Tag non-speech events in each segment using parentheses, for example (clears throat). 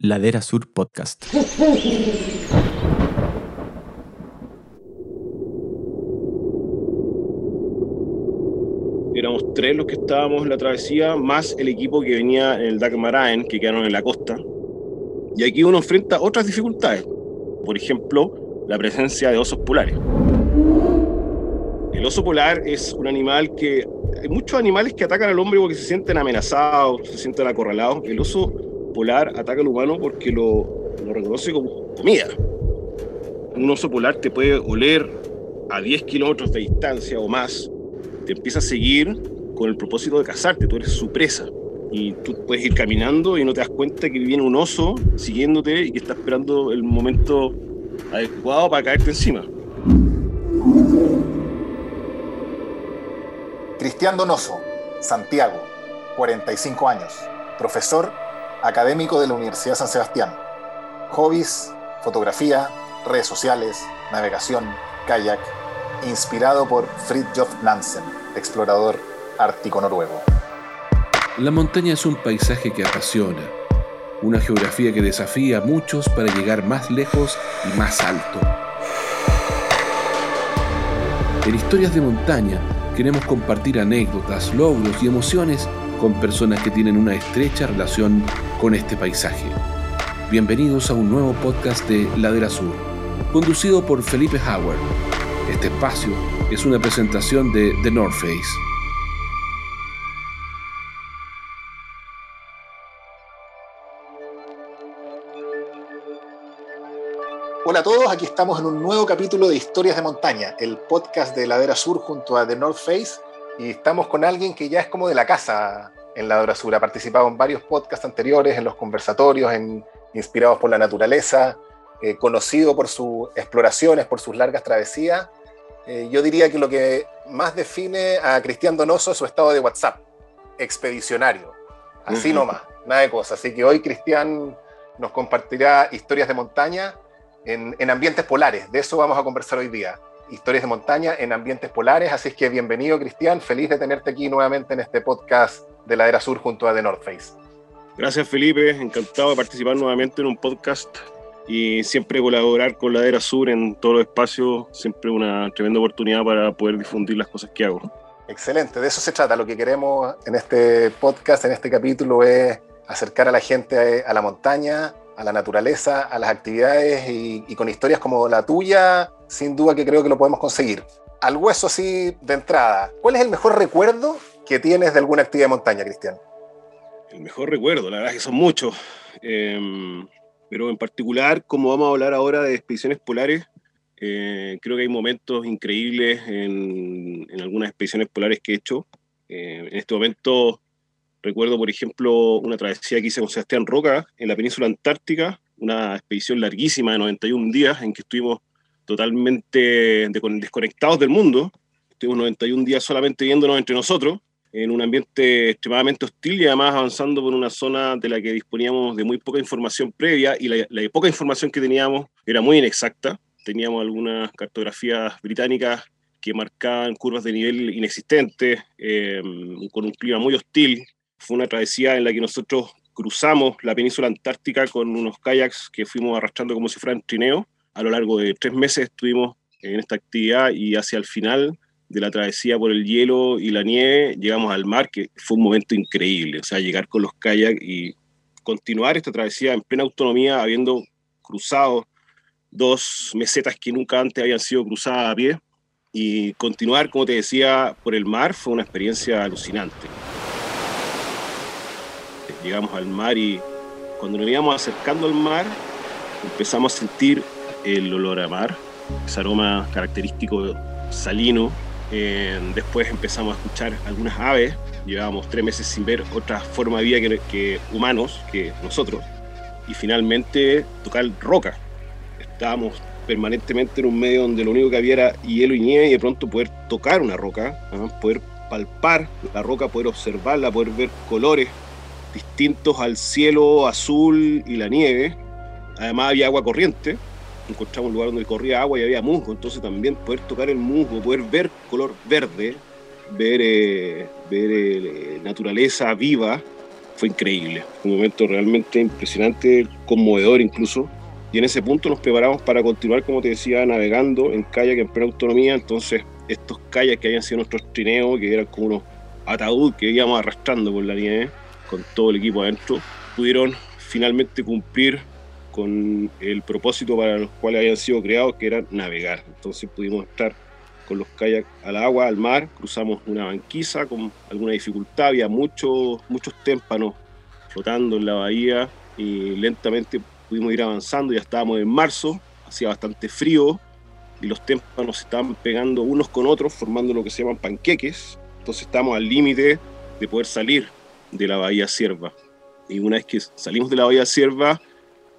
Ladera Sur Podcast. Éramos tres los que estábamos en la travesía, más el equipo que venía en el Dagmaraen, que quedaron en la costa. Y aquí uno enfrenta otras dificultades. Por ejemplo, la presencia de osos polares. El oso polar es un animal que... Hay muchos animales que atacan al hombre porque se sienten amenazados, se sienten acorralados. El oso polar ataca al humano porque lo, lo reconoce como comida. Un oso polar te puede oler a 10 kilómetros de distancia o más, te empieza a seguir con el propósito de cazarte, tú eres su presa. Y tú puedes ir caminando y no te das cuenta que viene un oso siguiéndote y que está esperando el momento adecuado para caerte encima. Cristian Donoso, Santiago, 45 años, profesor académico de la Universidad San Sebastián. Hobbies, fotografía, redes sociales, navegación, kayak, inspirado por Fridtjof Nansen, explorador ártico noruego. La montaña es un paisaje que apasiona, una geografía que desafía a muchos para llegar más lejos y más alto. En historias de montaña queremos compartir anécdotas, logros y emociones con personas que tienen una estrecha relación con este paisaje. Bienvenidos a un nuevo podcast de Ladera Sur, conducido por Felipe Howard. Este espacio es una presentación de The North Face. Hola a todos, aquí estamos en un nuevo capítulo de Historias de Montaña, el podcast de Ladera Sur junto a The North Face y estamos con alguien que ya es como de la casa en la Sur. Ha participado en varios podcasts anteriores, en los conversatorios, en Inspirados por la Naturaleza, eh, conocido por sus exploraciones, por sus largas travesías. Eh, yo diría que lo que más define a Cristian Donoso es su estado de WhatsApp, expedicionario. Así nomás, nada de cosas. Así que hoy Cristian nos compartirá historias de montaña en, en ambientes polares. De eso vamos a conversar hoy día historias de montaña en ambientes polares. Así que bienvenido, Cristian. Feliz de tenerte aquí nuevamente en este podcast de la Era Sur junto a The North Face. Gracias, Felipe. Encantado de participar nuevamente en un podcast y siempre colaborar con la Era Sur en todos los espacios. Siempre una tremenda oportunidad para poder difundir las cosas que hago. Excelente, de eso se trata. Lo que queremos en este podcast, en este capítulo, es acercar a la gente a, la montaña, a la naturaleza, a las actividades y, y, con historias como la tuya, sin duda que creo que lo podemos conseguir. Al hueso así de entrada, ¿cuál es el mejor recuerdo que tienes de alguna actividad de montaña, Cristian? El mejor recuerdo, la verdad es que son muchos. Eh, pero en particular, como vamos a hablar ahora de expediciones polares, eh, creo que hay momentos increíbles en, en, algunas expediciones polares que he hecho. Eh, en este momento recuerdo, por ejemplo, una travesía que hice con Sebastián Roca en la península antártica, una expedición larguísima de 91 días en que estuvimos totalmente desconectados del mundo. Estuvimos 91 días solamente viéndonos entre nosotros, en un ambiente extremadamente hostil y además avanzando por una zona de la que disponíamos de muy poca información previa y la, poca información que teníamos era muy inexacta. Teníamos algunas cartografías británicas que marcaban curvas de nivel inexistentes, eh, con un clima muy hostil. Fue una travesía en la que nosotros cruzamos la península antártica con unos kayaks que fuimos arrastrando como si fueran trineos a lo largo de tres meses estuvimos en esta actividad y hacia el final de la travesía por el hielo y la nieve llegamos al mar, que fue un momento increíble, o sea, llegar con los kayaks y continuar esta travesía en plena autonomía, habiendo cruzado dos mesetas que nunca antes habían sido cruzadas a pie, y continuar, como te decía, por el mar fue una experiencia alucinante. Llegamos al mar y cuando nos íbamos acercando al mar, empezamos a sentir el olor a mar, ese aroma característico salino. Eh, después empezamos a escuchar algunas aves, llevábamos tres meses sin ver otra forma de vida que, humanos, que nosotros, y finalmente tocar roca. Estábamos permanentemente en un medio donde lo único que había era hielo y nieve y de pronto poder tocar una roca, ¿no? poder palpar la roca, poder observarla, poder ver colores distintos al cielo azul y la nieve. Además había agua corriente, encontramos un lugar donde corría agua y había musgo, entonces también poder tocar el musgo, poder ver color verde, ver, eh, ver eh, naturaleza viva, fue increíble, un momento realmente impresionante, conmovedor incluso. Y en ese punto nos preparamos para continuar, como te decía, navegando en kayak en plena autonomía. Entonces, estos kayaks que habían sido nuestros trineos, que eran como unos ataúd que íbamos arrastrando por la nieve, con todo el equipo adentro, pudieron finalmente cumplir con el propósito para los cuales habían sido creados, que era navegar. Entonces pudimos estar con los kayaks al agua, al mar, cruzamos una banquisa con alguna dificultad, había muchos, muchos témpanos flotando en la bahía y lentamente pudimos ir avanzando, ya estábamos en marzo, hacía bastante frío y los témpanos se estaban pegando unos con otros, formando lo que se llaman panqueques, entonces estábamos al límite de poder salir de la bahía Sierva. Y una vez que salimos de la bahía Sierva,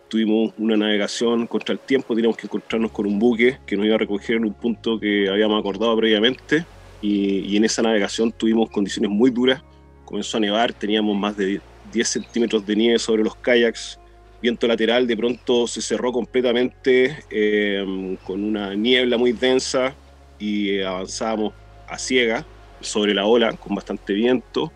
tuvimos una navegación contra el tiempo, teníamos que encontrarnos con un buque que nos iba a recoger en un punto que habíamos acordado previamente y, en esa navegación tuvimos condiciones muy duras, comenzó a nevar, teníamos más de 10 centímetros de nieve sobre los kayaks, viento lateral de pronto se cerró completamente eh, con una niebla muy densa y avanzábamos a ciega sobre la ola con bastante viento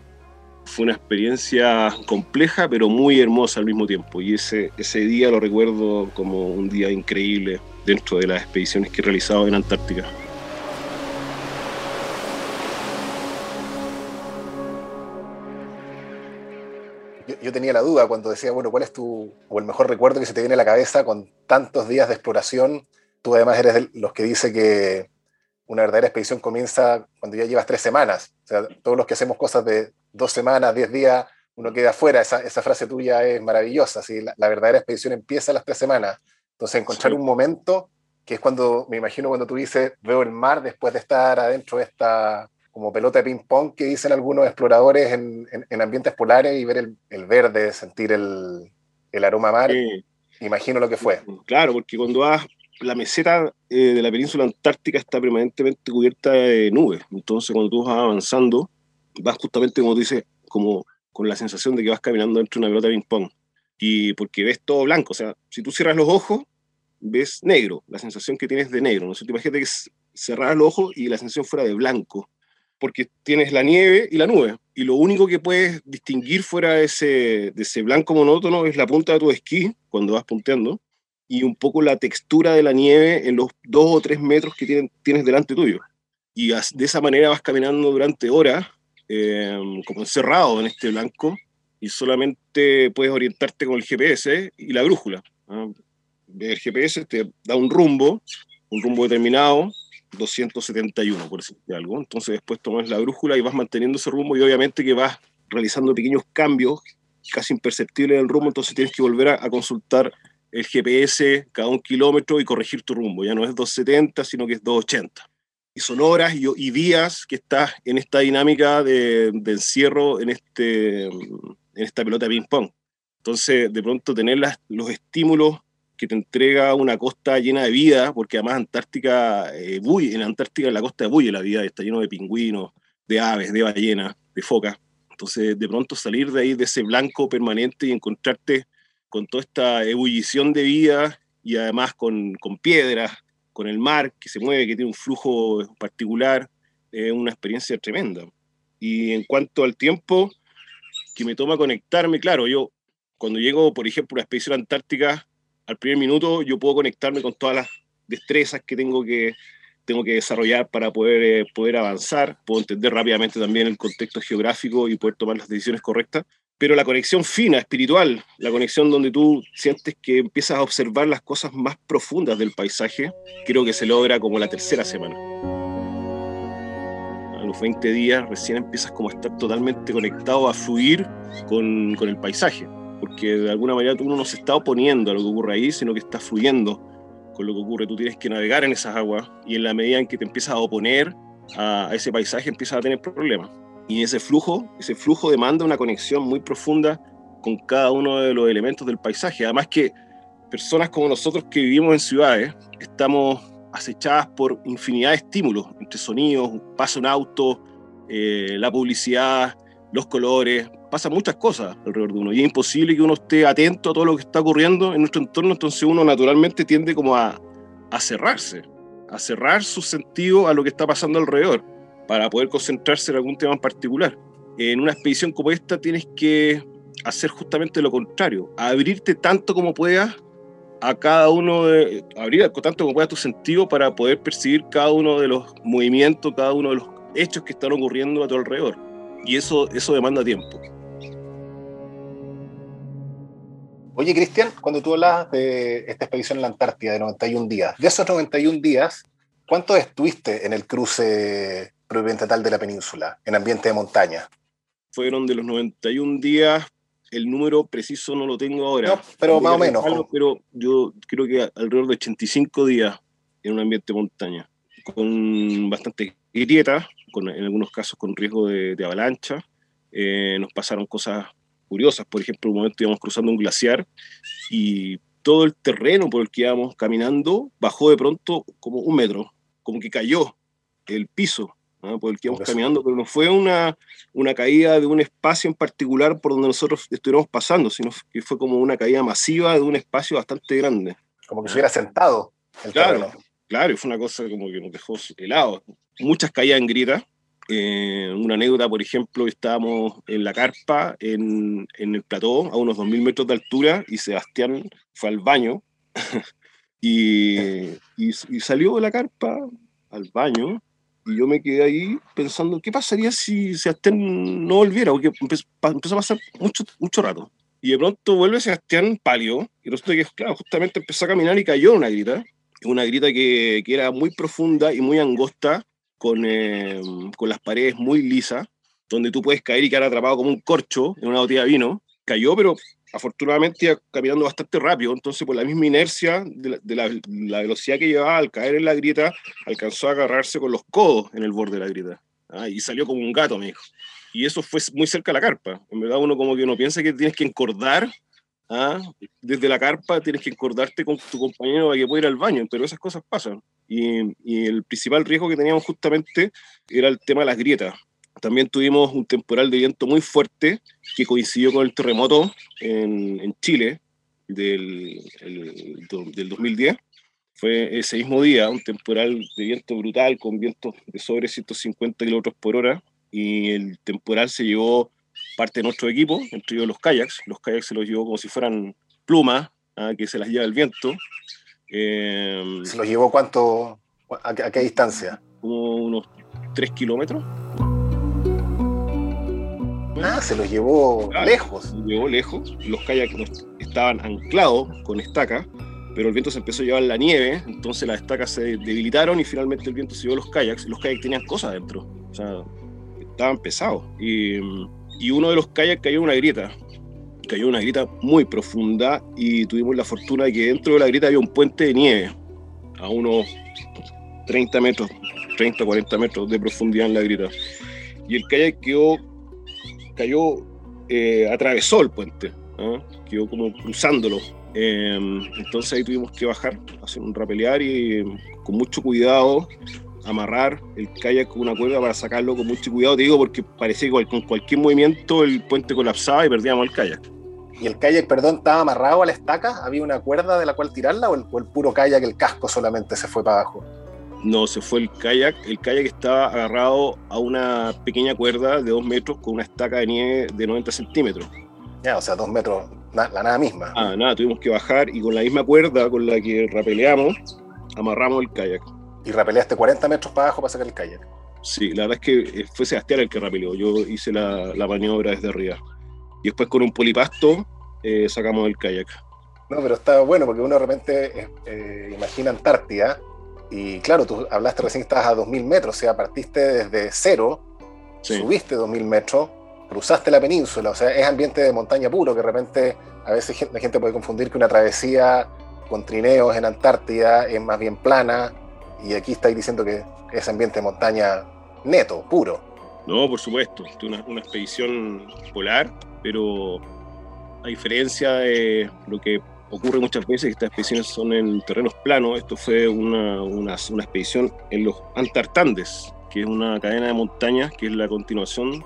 fue una experiencia compleja, pero muy hermosa al mismo tiempo. Y ese, ese día lo recuerdo como un día increíble dentro de las expediciones que he realizado en Antártica. Yo, tenía la duda cuando decía, bueno, ¿cuál es tu, o el mejor recuerdo que se te viene a la cabeza con tantos días de exploración? Tú además eres de los que dice que una verdadera expedición comienza cuando ya llevas tres semanas. O sea, todos los que hacemos cosas de dos semanas, diez días, uno queda afuera. Esa, esa frase tuya es maravillosa. ¿sí? La, verdadera expedición empieza a las tres semanas. Entonces, encontrar un momento que es cuando, me imagino, cuando tú dices, veo el mar después de estar adentro de esta como pelota de ping-pong que dicen algunos exploradores en, en, ambientes polares y ver el, el verde, sentir el, el aroma mar. Imagino lo que fue. Claro, porque cuando vas la meseta eh, de la península antártica está permanentemente cubierta de nubes. Entonces, cuando tú vas avanzando, vas justamente, como tú dices, como con la sensación de que vas caminando dentro de una pelota de ping-pong. Y porque ves todo blanco. O sea, si tú cierras los ojos, ves negro. La sensación que tienes de negro. No sé, te imagínate que cerrar los ojos y la sensación fuera de blanco. Porque tienes la nieve y la nube. Y lo único que puedes distinguir fuera de ese, de ese blanco monótono es la punta de tu esquí cuando vas punteando y un poco la textura de la nieve en los dos o tres metros que tienen, tienes delante tuyo. Y de esa manera vas caminando durante horas, em, como encerrado en este blanco, y solamente puedes orientarte con el GPS y la brújula. El GPS te da un rumbo, un rumbo determinado, 271, por decirte algo. Entonces después tomas la brújula y vas manteniendo ese rumbo y obviamente que vas realizando pequeños cambios casi imperceptibles del rumbo, entonces tienes que volver a consultar el GPS cada un kilómetro y corregir tu rumbo. Ya no es 270, sino que es 280. Y son horas y, días que estás en esta dinámica de, encierro en, este, en esta pelota de ping-pong. Entonces, de pronto tener los estímulos que te entrega una costa llena de vida, porque además Antártica eh, en Antártica la costa bulle la vida, está lleno de pingüinos, de aves, de ballenas, de focas. Entonces, de pronto salir de ahí, de ese blanco permanente y encontrarte con toda esta ebullición de vida y además con, con piedras, con el mar que se mueve, que tiene un flujo particular, es una experiencia tremenda. Y en cuanto al tiempo que me toma conectarme, claro, yo cuando llego, por ejemplo, a la expedición antártica, al primer minuto yo puedo conectarme con todas las destrezas que tengo que, tengo que desarrollar para poder, eh, poder avanzar, puedo entender rápidamente también el contexto geográfico y poder tomar las decisiones correctas, pero la conexión fina, espiritual, la conexión donde tú sientes que empiezas a observar las cosas más profundas del paisaje, creo que se logra como la tercera semana. A los 20 días recién empiezas como a estar totalmente conectado, a fluir con, con el paisaje, porque de alguna manera tú no se está oponiendo a lo que ocurre ahí, sino que está fluyendo con lo que ocurre. Tú tienes que navegar en esas aguas y en la medida en que te empiezas a oponer a ese paisaje empiezas a tener problemas. Y ese flujo, ese flujo demanda una conexión muy profunda con cada uno de los elementos del paisaje. Además que personas como nosotros que vivimos en ciudades estamos acechadas por infinidad de estímulos, entre sonidos, pasa un auto, eh, la publicidad, los colores, pasan muchas cosas alrededor de uno y es imposible que uno esté atento a todo lo que está ocurriendo en nuestro entorno, entonces uno naturalmente tiende como a, a cerrarse, a cerrar su sentido a lo que está pasando alrededor para poder concentrarse en algún tema en particular. En una expedición como esta tienes que hacer justamente lo contrario, abrirte tanto como puedas a cada uno de, abrir tanto como puedas tu sentido para poder percibir cada uno de los movimientos, cada uno de los hechos que están ocurriendo a tu alrededor. Y eso, eso demanda tiempo. Oye, Cristian, cuando tú hablas de esta expedición en la Antártida de 91 días, de esos 91 días, ¿cuántos estuviste en el cruce propiamente tal de la península, en ambiente de montaña? Fueron de los 91 días, el número preciso no lo tengo ahora. pero más o menos. pero yo creo que alrededor de 85 días en un ambiente de montaña, con bastante grieta, con, en algunos casos con riesgo de, avalancha. Eh, nos pasaron cosas curiosas. Por ejemplo, un momento íbamos cruzando un glaciar y todo el terreno por el que íbamos caminando bajó de pronto como un metro, como que cayó el piso por el que íbamos caminando, pero no fue una, una caída de un espacio en particular por donde nosotros estuviéramos pasando, sino que fue como una caída masiva de un espacio bastante grande. Como que se hubiera sentado el claro, terreno. Claro, y fue una cosa como que nos dejó helados. Muchas caídas en grita, eh, una anécdota, por ejemplo, estábamos en la carpa, en, en el plató, a unos 2.000 metros de altura, y Sebastián fue al baño (laughs) y, y, salió de la carpa al baño, y yo me quedé ahí pensando, ¿qué pasaría si Sebastián no volviera? Porque empezó, a pasar mucho, mucho rato. Y de pronto vuelve Sebastián pálido, y resulta que, claro, justamente empezó a caminar y cayó una grita, una grita que, que era muy profunda y muy angosta, con, eh, con las paredes muy lisas, donde tú puedes caer y quedar atrapado como un corcho en una botella de vino. Cayó, pero afortunadamente iba caminando bastante rápido, entonces por la misma inercia de, la, velocidad que llevaba al caer en la grieta, alcanzó a agarrarse con los codos en el borde de la grieta. ¿ah? Y salió como un gato, me dijo. Y eso fue muy cerca de la carpa. En verdad uno como que uno piensa que tienes que encordar ¿ah? desde la carpa, tienes que encordarte con tu compañero para que pueda ir al baño, pero esas cosas pasan. Y, el principal riesgo que teníamos justamente era el tema de las grietas. También tuvimos un temporal de viento muy fuerte que coincidió con el terremoto en, en Chile del, del 2010. Fue ese mismo día un temporal de viento brutal con vientos de sobre 150 kilómetros por hora y el temporal se llevó parte de nuestro equipo, entre ellos los kayaks. Los kayaks se los llevó como si fueran plumas ¿ah? que se las lleva el viento Em, ¿Se los llevó cuánto? A, qué distancia? Como unos 3 kilómetros. Ah, se los llevó lejos. Se los llevó lejos. Los kayaks estaban anclados con estacas, pero el viento se empezó a llevar la nieve, entonces las estacas se debilitaron y finalmente el viento se llevó los kayaks. Los kayaks tenían cosas dentro, o sea, estaban pesados. Y, y uno de los kayaks cayó en una grieta cayó una grieta muy profunda y tuvimos la fortuna de que dentro de la grieta había un puente de nieve a unos 30 metros, 30, 40 metros de profundidad en la grieta. Y el kayak quedó, cayó, eh, atravesó el puente, ¿ah? quedó como cruzándolo. Em, entonces ahí tuvimos que bajar, hacer un rapelear y con mucho cuidado amarrar el kayak con una cuerda para sacarlo con mucho cuidado, te digo, porque parecía que con cualquier movimiento el puente colapsaba y perdíamos el kayak. ¿Y el kayak, perdón, estaba amarrado a la estaca? ¿Había una cuerda de la cual tirarla o el, puro kayak, el casco solamente se fue para abajo? No, se fue el kayak. El kayak estaba agarrado a una pequeña cuerda de dos metros con una estaca de nieve de 90 centímetros. Ya, o sea, dos metros, la nada misma. Ah, nada, tuvimos que bajar y con la misma cuerda con la que rapeleamos, amarramos el kayak. ¿Y rapeleaste 40 metros para abajo para sacar el kayak? Sí, la verdad es que eh, fue Sebastián el que rapeleó. Yo hice la, la maniobra desde arriba y después con un polipasto eh, sacamos el kayak. No, pero está bueno porque uno de repente eh, eh, imagina Antártida y claro, tú hablaste recién que estabas a 2.000 metros, o sea, partiste desde cero, subiste 2.000 metros, cruzaste la península, o sea, es ambiente de montaña puro que de repente a veces la gente puede confundir que una travesía con trineos en Antártida es más bien plana y aquí estáis diciendo que es ambiente de montaña neto, puro. No, por supuesto, una, una expedición polar pero a diferencia de lo que ocurre muchas veces, que estas expediciones son en terrenos planos, esto fue una, una, expedición en los Antartandes, que es una cadena de montañas que es la continuación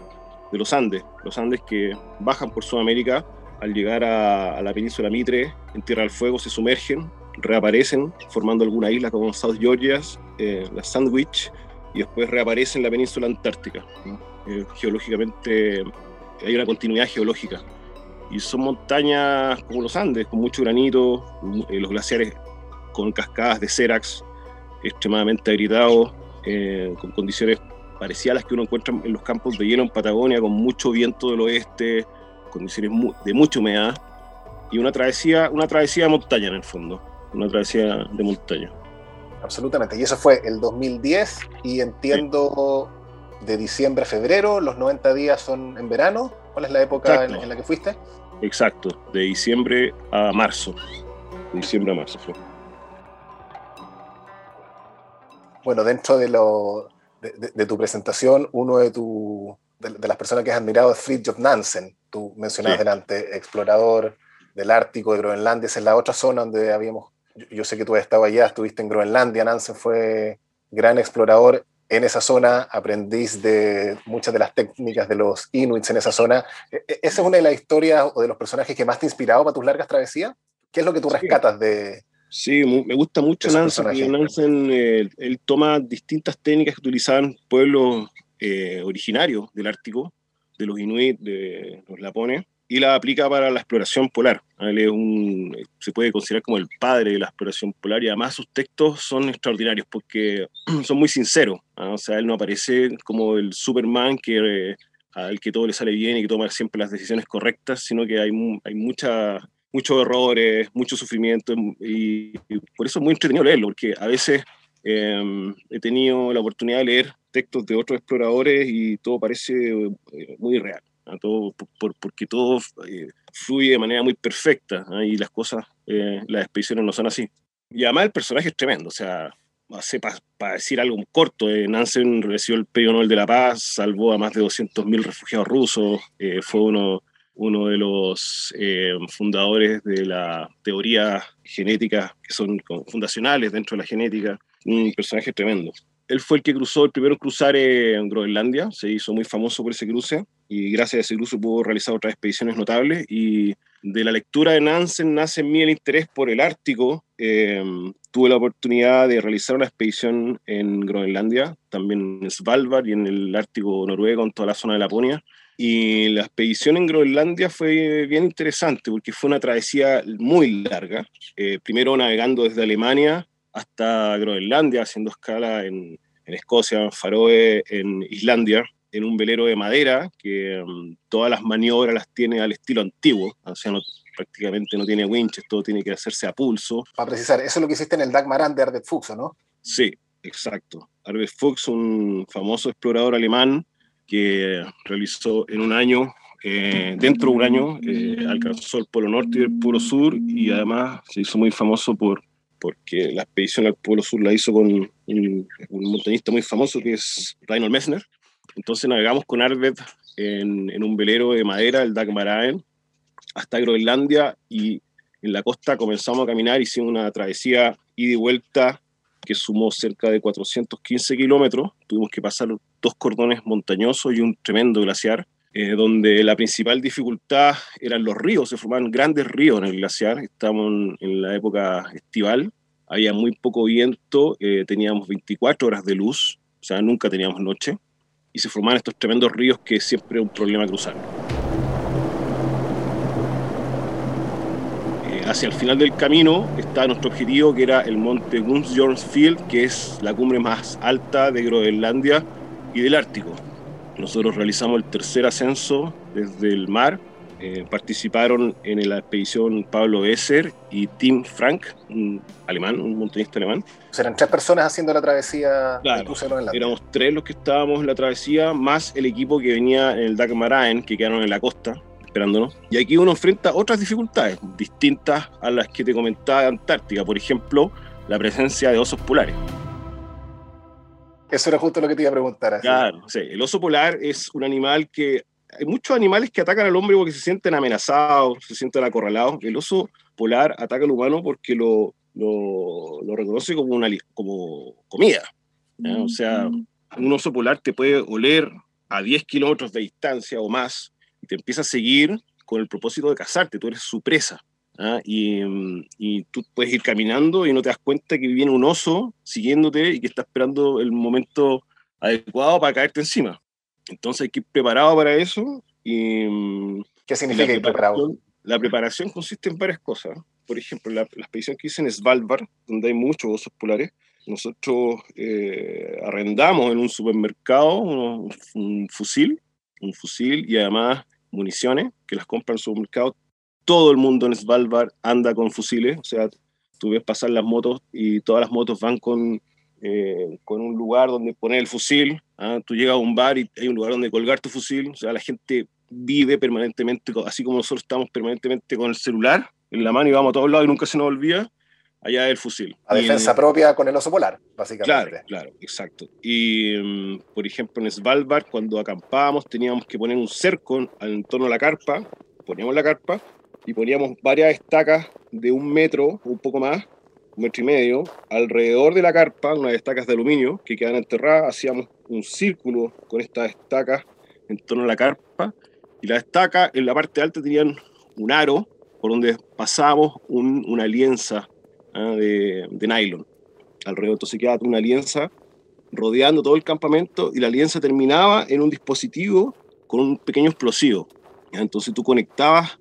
de los Andes, los Andes que bajan por Sudamérica al llegar a, la península Mitre, en Tierra del Fuego, se sumergen, reaparecen formando alguna isla como South Georgia, eh, la Sandwich, y después reaparecen en la península Antártica. Eh, geológicamente hay una continuidad geológica. Y son montañas como los Andes, con mucho granito, eh, los glaciares con cascadas de Cerax extremadamente agritados, eh, con condiciones parecidas a las que uno encuentra en los campos de hielo en Patagonia, con mucho viento del oeste, condiciones de mucha humedad, y una travesía, una travesía de montaña en el fondo, una travesía de montaña. Absolutamente, y eso fue el 2010, y entiendo de diciembre a febrero, los 90 días son en verano, ¿cuál es la época en, la que fuiste? Exacto, de diciembre a marzo, de diciembre a marzo fue. Bueno, dentro de, lo, de, tu presentación, uno de, tu, de, las personas que has admirado es Fridtjof Nansen, tú mencionabas delante, explorador del Ártico, de Groenlandia, esa es la otra zona donde habíamos, yo, sé que tú has estado allá, estuviste en Groenlandia, Nansen fue gran explorador en esa zona, aprendiz de muchas de las técnicas de los inuits en esa zona. E, e, ¿Esa es una de las historias o de los personajes que más te ha inspirado para tus largas travesías? ¿Qué es lo que tú rescatas de, Sí, me gusta mucho Nansen, porque Nansen eh, él toma distintas técnicas que utilizaban pueblos eh, originarios del Ártico, de los Inuit, de los Lapones, y la aplica para la exploración polar. Él es un, se puede considerar como el padre de la exploración polar y además sus textos son extraordinarios porque (clears throat) son muy sinceros. ¿ah? O sea, él no aparece como el Superman que, eh, al que todo le sale bien y que toma siempre las decisiones correctas, sino que hay, hay mucha muchos errores, mucho sufrimiento, y, por eso es muy entretenido leerlo, porque a veces em, he tenido la oportunidad de leer textos de otros exploradores y todo parece eh, muy real, todo, por, porque todo eh, fluye de manera muy perfecta y las cosas, eh, las expediciones no son así. Y además el personaje es tremendo, o sea, para decir algo corto, Nansen recibió el Premio Nobel de la Paz, salvó a más de 200.000 refugiados rusos, fue uno uno de los eh, fundadores de la teoría genética, que son fundacionales dentro de la genética, un personaje tremendo. Él fue el que cruzó el primero cruzar en Groenlandia, se hizo muy famoso por ese cruce y gracias a ese cruce pudo realizar otras expediciones notables y de la lectura de Nansen nace en mí el interés por el Ártico. Eh, tuve la oportunidad de realizar una expedición en Groenlandia, también en Svalbard y en el Ártico noruego, en toda la zona de Laponia. Y la expedición en Groenlandia fue bien interesante porque fue una travesía muy larga. Eh, primero navegando desde Alemania hasta Groenlandia, haciendo escala en, en Escocia, en Faroe, en Islandia, en un velero de madera que mm, todas las maniobras las tiene al estilo antiguo, o sea, prácticamente no tiene winches, todo tiene que hacerse a pulso. Para precisar, eso es lo que hiciste en el Dagmaran de Arvid Fuchs, ¿no? Sí, exacto. Arvid Fuchs, un famoso explorador alemán, que realizó en un año, eh, dentro de un año, eh, alcanzó el Polo Norte y el Polo Sur y además se hizo muy famoso por, porque la expedición al Polo Sur la hizo con un, montañista muy famoso que es Reinhold Messner. Entonces navegamos con Arvid en, en, un velero de madera, el Dagmaraen, hasta Groenlandia y en la costa comenzamos a caminar, hicimos una travesía ida y vuelta que sumó cerca de 415 kilómetros. Tuvimos que pasar dos cordones montañosos y un tremendo glaciar, eh, donde la principal dificultad eran los ríos, se formaban grandes ríos en el glaciar. Estamos en, la época estival, había muy poco viento, eh, teníamos 24 horas de luz, o sea, nunca teníamos noche, y se formaban estos tremendos ríos que siempre es un problema cruzar. hacia el final del camino está nuestro objetivo, que era el monte Gunsbjornsfield, que es la cumbre más alta de Groenlandia y del Ártico. Nosotros realizamos el tercer ascenso desde el mar. Eh, participaron en la expedición Pablo Esser y Tim Frank, un alemán, un montañista alemán. eran tres personas haciendo la travesía claro, Éramos tres los que estábamos en la travesía, más el equipo que venía en el Dagmaraen, que quedaron en la costa esperándonos. Y aquí uno enfrenta otras dificultades distintas a las que te comentaba de Antártica, por ejemplo, la presencia de osos polares. Eso era justo lo que te iba a preguntar. Claro, sí. el oso polar es un animal que... Hay muchos animales que atacan al hombre porque se sienten amenazados, se sienten acorralados. El oso polar ataca al humano porque lo, lo, lo reconoce como, una, como comida. O sea, un oso polar te puede oler a 10 kilómetros de distancia o más te empieza a seguir con el propósito de cazarte, tú eres su presa. ¿ah? Y, y, tú puedes ir caminando y no te das cuenta que viene un oso siguiéndote y que está esperando el momento adecuado para caerte encima. Entonces hay que ir preparado para eso y, ¿Qué significa ir preparado? La preparación consiste en varias cosas. Por ejemplo, la, expedición que hice en Svalbard, donde hay muchos osos polares, nosotros eh, arrendamos en un supermercado un, fusil, un fusil y además municiones que las compran en el supermercado. Todo el mundo en Svalbard anda con fusiles, o sea, tú ves pasar las motos y todas las motos van con, eh, con un lugar donde poner el fusil. ¿ah? Tú llegas a un bar y hay un lugar donde colgar tu fusil, o sea, la gente vive permanentemente, así como nosotros estamos permanentemente con el celular en la mano y vamos a todos lados y nunca se nos olvida, allá el fusil. A defensa propia con el oso polar, básicamente. Claro, claro, exacto. Y, mm, por ejemplo, en Svalbard, cuando acampábamos, teníamos que poner un cerco en torno a la carpa, poníamos la carpa y poníamos varias estacas de un metro, un poco más, un metro y medio, alrededor de la carpa, unas estacas de aluminio que quedan enterradas, hacíamos un círculo con estas estacas en torno a la carpa y las estacas en la parte alta tenían un aro por donde pasábamos una alianza ¿ah? de, nylon alrededor. Entonces quedaba una alianza rodeando todo el campamento y la alianza terminaba en un dispositivo con un pequeño explosivo. Entonces tú conectabas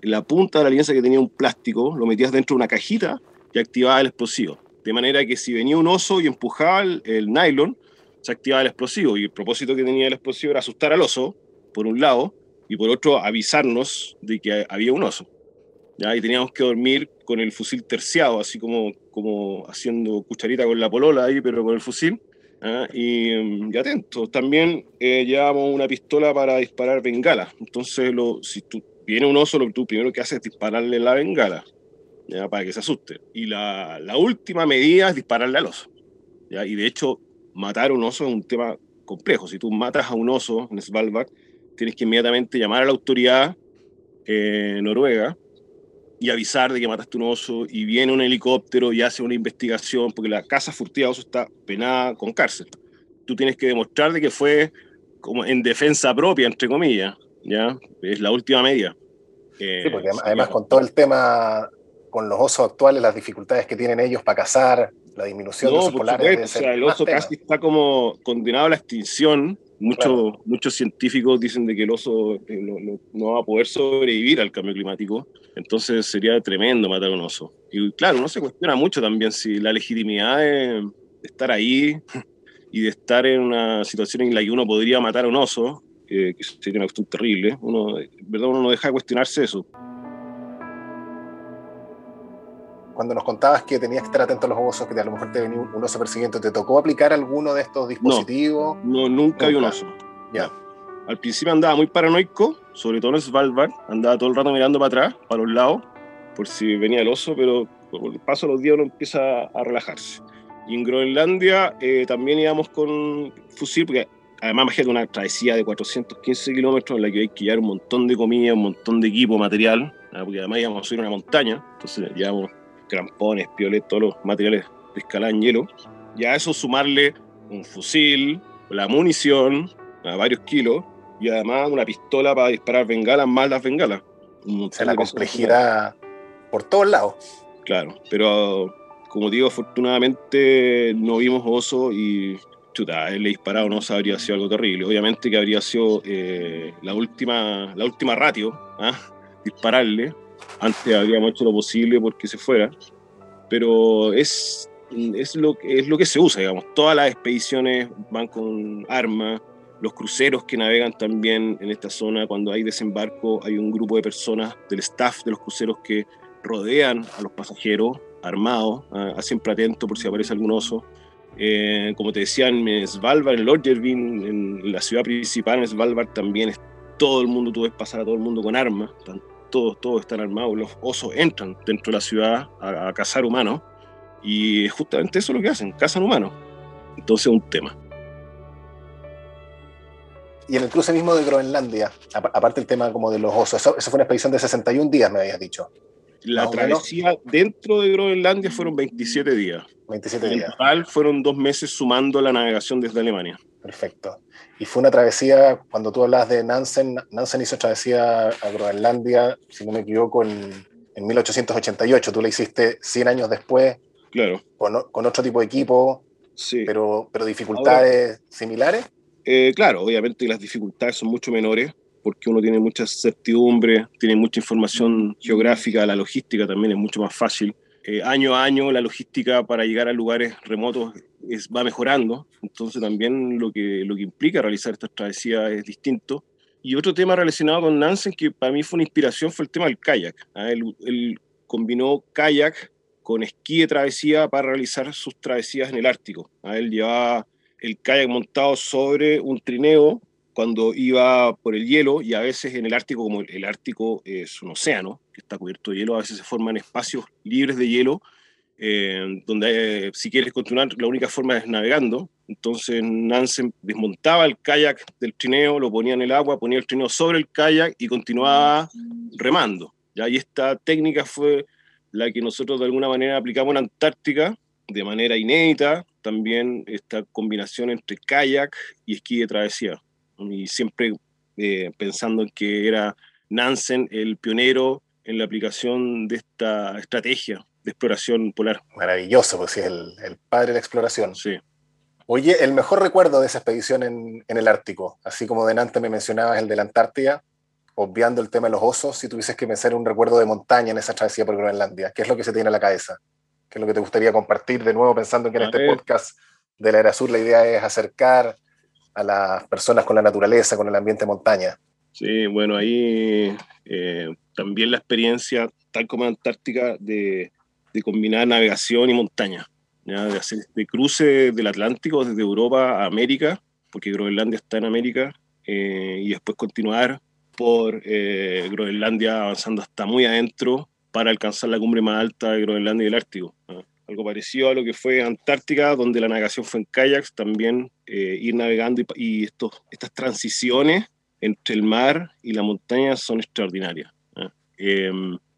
la punta de la alianza que tenía un plástico, lo metías dentro de una cajita y activaba el explosivo. De manera que si venía un oso y empujaba el, nylon, se activaba el explosivo. Y el propósito que tenía el explosivo era asustar al oso, por un lado, y por otro avisarnos de que había un oso. ¿ya? Y teníamos que dormir con el fusil terciado, así como, como haciendo cucharita con la polola ahí, pero con el fusil. Y, y, atentos, también eh, llevamos una pistola para disparar bengala. Entonces, lo, si tú, viene un oso, lo que tú primero que haces es dispararle la bengala, ¿ya? para que se asuste. Y la, la, última medida es dispararle al oso. ¿ya? Y de hecho, matar a un oso es un tema complejo. Si tú matas a un oso en Svalbard, tienes que inmediatamente llamar a la autoridad eh, noruega y avisar de que mataste un oso y viene un helicóptero y hace una investigación, porque la casa furtiva de oso está penada con cárcel. Tú tienes que demostrar de que fue como en defensa propia, entre comillas, ¿ya? Es la última media. sí, porque además con todo el tema, con los osos actuales, las dificultades que tienen ellos para cazar, la disminución de osos polares. o sea, el oso casi está como condenado a la extinción Muchos, muchos científicos dicen de que el oso eh, no, va a poder sobrevivir al cambio climático, entonces sería tremendo matar a un oso. Y claro, uno se cuestiona mucho también si la legitimidad de, estar ahí y de estar en una situación en la que uno podría matar a un oso, que sería una cuestión terrible, uno, ¿verdad? uno no deja de cuestionarse eso cuando nos contabas que tenías que estar atento a los osos, que a lo mejor te venía un oso persiguiente, ¿te tocó aplicar alguno de estos dispositivos? No, nunca, vi un oso. Ya. Al principio andaba muy paranoico, sobre todo en Svalbard, andaba todo el rato mirando para atrás, para los lados, por si venía el oso, pero por el paso de los días uno empieza a relajarse. Y en Groenlandia eh, también íbamos con fusil, porque además imagínate una travesía de 415 kilómetros en la que hay que llevar un montón de comida, un montón de equipo, material, porque además íbamos a subir una montaña, entonces llevamos crampones, piolet, todos los materiales de escalada en hielo. Y a eso sumarle un fusil, la munición, a varios kilos, y además una pistola para disparar bengalas más las bengalas. O sea, la complejidad por todos lados. Claro, pero como digo, afortunadamente no vimos oso y chuta, le disparado no habría sido algo terrible. Obviamente que habría sido eh, la, última, la última ratio, ¿ah? dispararle, antes habríamos hecho lo posible porque se fuera, pero es, es, lo, es lo que se usa, digamos. Todas las expediciones van con armas, los cruceros que navegan también en esta zona, cuando hay desembarco, hay un grupo de personas del staff de los cruceros que rodean a los pasajeros armados, siempre atento por si aparece algún oso. Eh, como te decía, en Svalbard, en Lodgervin, en la ciudad principal, en Svalbard, también todo el mundo, tú ves pasar a todo el mundo con armas, todos, todos están armados, los osos entran dentro de la ciudad a, cazar humanos y justamente eso es lo que hacen, cazan humanos. Entonces es un tema. Y en el cruce mismo de Groenlandia, aparte el tema como de los osos, eso, fue una expedición de 61 días, me habías dicho. La travesía dentro de Groenlandia fueron 27 días. 27 días. En total fueron dos meses sumando la navegación desde Alemania. Perfecto. Y fue una travesía, cuando tú hablas de Nansen, Nansen hizo travesía a Groenlandia, si no me equivoco, en, 1888. Tú la hiciste 100 años después. Claro. Con, otro tipo de equipo. Sí. Pero, pero dificultades similares. Eh, claro, obviamente las dificultades son mucho menores. porque uno tiene mucha certidumbre, tiene mucha información geográfica, la logística también es mucho más fácil. Eh, año a año la logística para llegar a lugares remotos es, va mejorando, entonces también lo que, lo que implica realizar esta travesía es distinto. Y otro tema relacionado con Nansen que para mí fue una inspiración fue el tema del kayak. ¿ah? Él, combinó kayak con esquí de travesía para realizar sus travesías en el Ártico. ¿ah? Él llevaba el kayak montado sobre un trineo cuando iba por el hielo y a veces en el Ártico, como el Ártico es un océano que está cubierto de hielo, a veces se forman espacios libres de hielo eh, donde eh, si quieres continuar la única forma es navegando. Entonces Nansen desmontaba el kayak del trineo, lo ponía en el agua, ponía el trineo sobre el kayak y continuaba remando. ¿ya? Y esta técnica fue la que nosotros de alguna manera aplicamos en Antártica de manera inédita, también esta combinación entre kayak y esquí de travesía y siempre eh, pensando en que era Nansen el pionero en la aplicación de esta estrategia de exploración polar. Maravilloso, pues sí, es el, el padre de la exploración. Sí. Oye, el mejor recuerdo de esa expedición en, en el Ártico, así como delante me mencionabas el de la Antártida, obviando el tema de los osos, si tuvieses que pensar un recuerdo de montaña en esa travesía por Groenlandia, ¿qué es lo que se tiene en la cabeza? ¿Qué es lo que te gustaría compartir de nuevo pensando que en este podcast de la Era Sur la idea es acercar a las personas con la naturaleza, con el ambiente montaña. Sí, bueno, ahí eh, también la experiencia, tal como en Antártica, de, de combinar navegación y montaña, de hacer este cruce del Atlántico desde Europa a América, porque Groenlandia está en América, eh, y después continuar por eh, Groenlandia avanzando hasta muy adentro para alcanzar la cumbre más alta de Groenlandia y el Ártico algo parecido a lo que fue Antártica, donde la navegación fue en kayaks, también eh, ir navegando y, estos, estas transiciones entre el mar y la montaña son extraordinarias.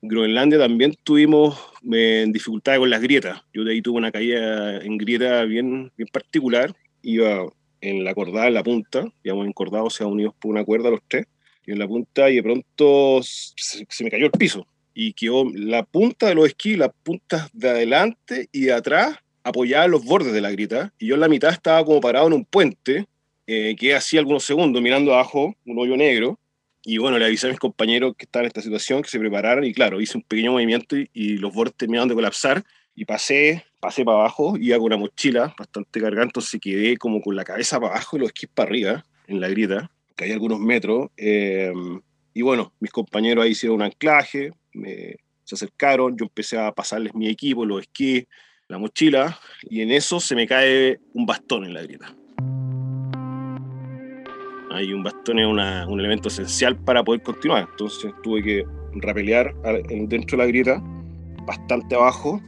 Groenlandia también tuvimos eh, dificultades con las grietas. Yo de ahí tuve una caída en grieta bien, bien particular. Iba en la cordada, en la punta, digamos, encordados, o sea, unidos por una cuerda los tres, y en la punta, y de pronto se me cayó el piso y quedó la punta de los esquís, las puntas de adelante y de atrás apoyadas en los bordes de la grita. Y yo en la mitad estaba como parado en un puente, eh, que hacía algunos segundos mirando abajo, un hoyo negro. Y bueno, le avisé a mis compañeros que estaban en esta situación, que se prepararan. Y claro, hice un pequeño movimiento y, los bordes terminaron de colapsar. Y pasé, pasé para abajo, iba con una mochila bastante cargada, entonces quedé como con la cabeza para abajo y los esquís para arriba, en la grita, que hay algunos metros. Eh, y bueno, mis compañeros ahí hicieron un anclaje, me, se acercaron, yo empecé a pasarles mi equipo, los esquís, la mochila, y en eso se me cae un bastón en la grieta. Ahí un bastón es un elemento esencial para poder continuar, entonces tuve que rapelear dentro de la grieta, bastante abajo,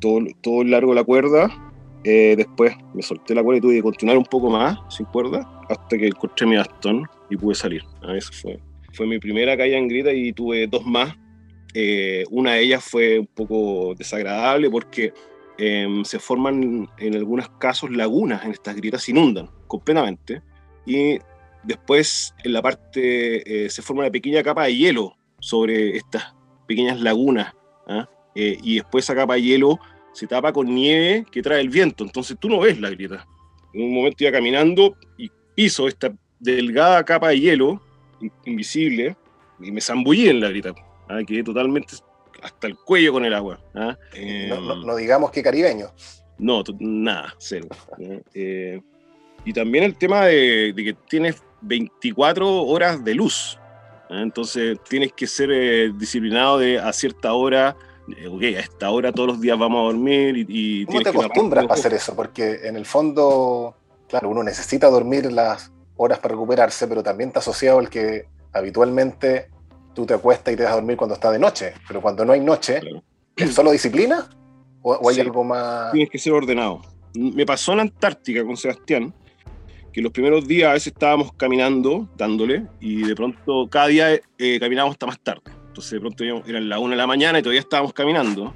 todo, todo el largo de la cuerda, eh, después me solté la cuerda y tuve que continuar un poco más sin cuerda hasta que encontré mi bastón y pude salir. A eso fue. Fue mi primera caída en grita y tuve dos más eh, una de ellas fue un poco desagradable porque em, se forman en algunos casos lagunas en estas grietas, se inundan completamente y después en la parte eh, se forma una pequeña capa de hielo sobre estas pequeñas lagunas ¿ah? eh, y después esa capa de hielo se tapa con nieve que trae el viento, entonces tú no ves la grieta. En un momento iba caminando y piso esta delgada capa de hielo invisible y me zambullí en la grieta ¿ah? quedé totalmente hasta el cuello con el agua. ¿ah? no, em, digamos que caribeño. No, nada, cero. Eh, y también el tema de, que tienes 24 horas de luz. ¿ah? Entonces tienes que ser eh, disciplinado de a cierta hora. Eh, ok, a esta hora todos los días vamos a dormir y... y ¿Cómo te acostumbras a hacer eso? Porque en el fondo, claro, uno necesita dormir las horas para recuperarse, pero también está asociado el que habitualmente tú te acuestas y te vas a dormir cuando está de noche, pero cuando no hay noche, ¿es solo disciplina? ¿O, hay algo más...? Tienes que ser ordenado. Me pasó en Antártica con Sebastián, que los primeros días a veces estábamos caminando, dándole, y de pronto cada día eh, caminábamos hasta más tarde. Entonces de pronto eran la una de la mañana y todavía estábamos caminando.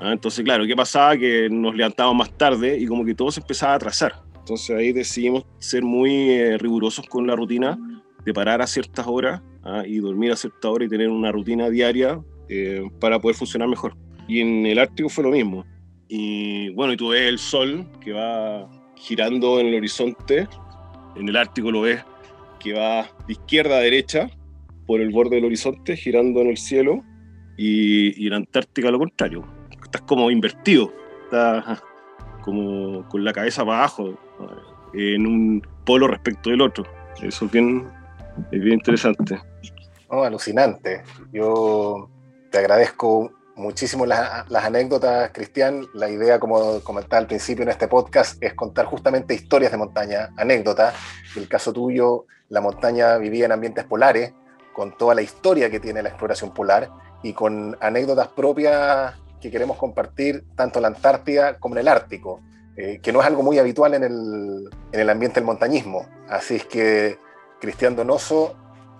¿Ah? Entonces, claro, ¿qué pasaba? Que nos levantábamos más tarde y como que todo se empezaba a atrasar. Entonces ahí decidimos ser muy eh, rigurosos con la rutina de parar a ciertas horas ¿ah? y dormir a cierta hora y tener una rutina diaria eh, para poder funcionar mejor. Y en el Ártico fue lo mismo. Y bueno, y tú ves el sol que va girando en el horizonte, en el Ártico lo ves que va de izquierda a derecha por el borde del horizonte, girando en el cielo, y, y en Antártica lo contrario. Estás como invertido, estás como con la cabeza para abajo, en un polo respecto del otro. Eso es bien, es bien interesante. Oh, alucinante. Yo te agradezco muchísimo las, anécdotas, Cristian. La idea, como comentaba al principio en este podcast, es contar justamente historias de montaña, anécdotas. El caso tuyo, la montaña vivía en ambientes polares, con toda la historia que tiene la exploración polar y con anécdotas propias que queremos compartir tanto en la Antártida como en el Ártico, eh, que no es algo muy habitual en el, en el ambiente del montañismo. Así es que, Cristian Donoso,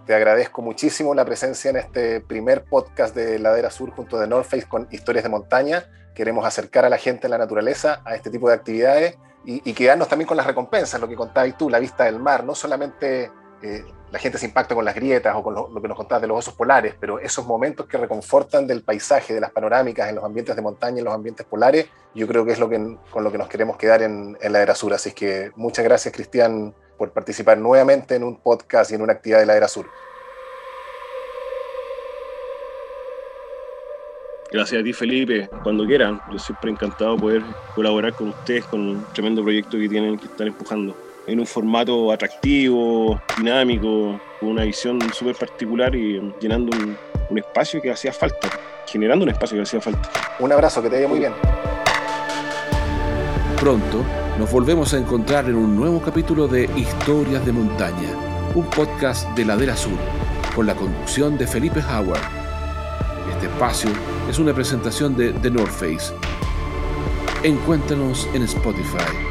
te agradezco muchísimo la presencia en este primer podcast de Ladera Sur junto a The North Face con historias de montaña. Queremos acercar a la gente en la naturaleza a este tipo de actividades y, y quedarnos también con las recompensas, lo que contabas tú, la vista del mar, no solamente eh, la gente se impacta con las grietas o con lo, que nos contabas de los osos polares, pero esos momentos que reconfortan del paisaje, de las panorámicas en los ambientes de montaña, en los ambientes polares, yo creo que es lo que, con lo que nos queremos quedar en, en Ladera Sur. Así que muchas gracias, Cristian, por participar nuevamente en un podcast y en una actividad de la Era Sur. Gracias a ti, Felipe. Cuando quieran, yo siempre encantado de poder colaborar con ustedes con un tremendo proyecto que tienen, que están empujando. En un formato atractivo, dinámico, con una visión súper particular y llenando un, un espacio que hacía falta, generando un espacio que hacía falta. Un abrazo, que te vaya muy bien. Pronto nos volvemos a encontrar en un nuevo capítulo de Historias de Montaña, un podcast de Ladera Sur, con la conducción de Felipe Howard. Este espacio es una presentación de The North Face. Encuéntranos en Spotify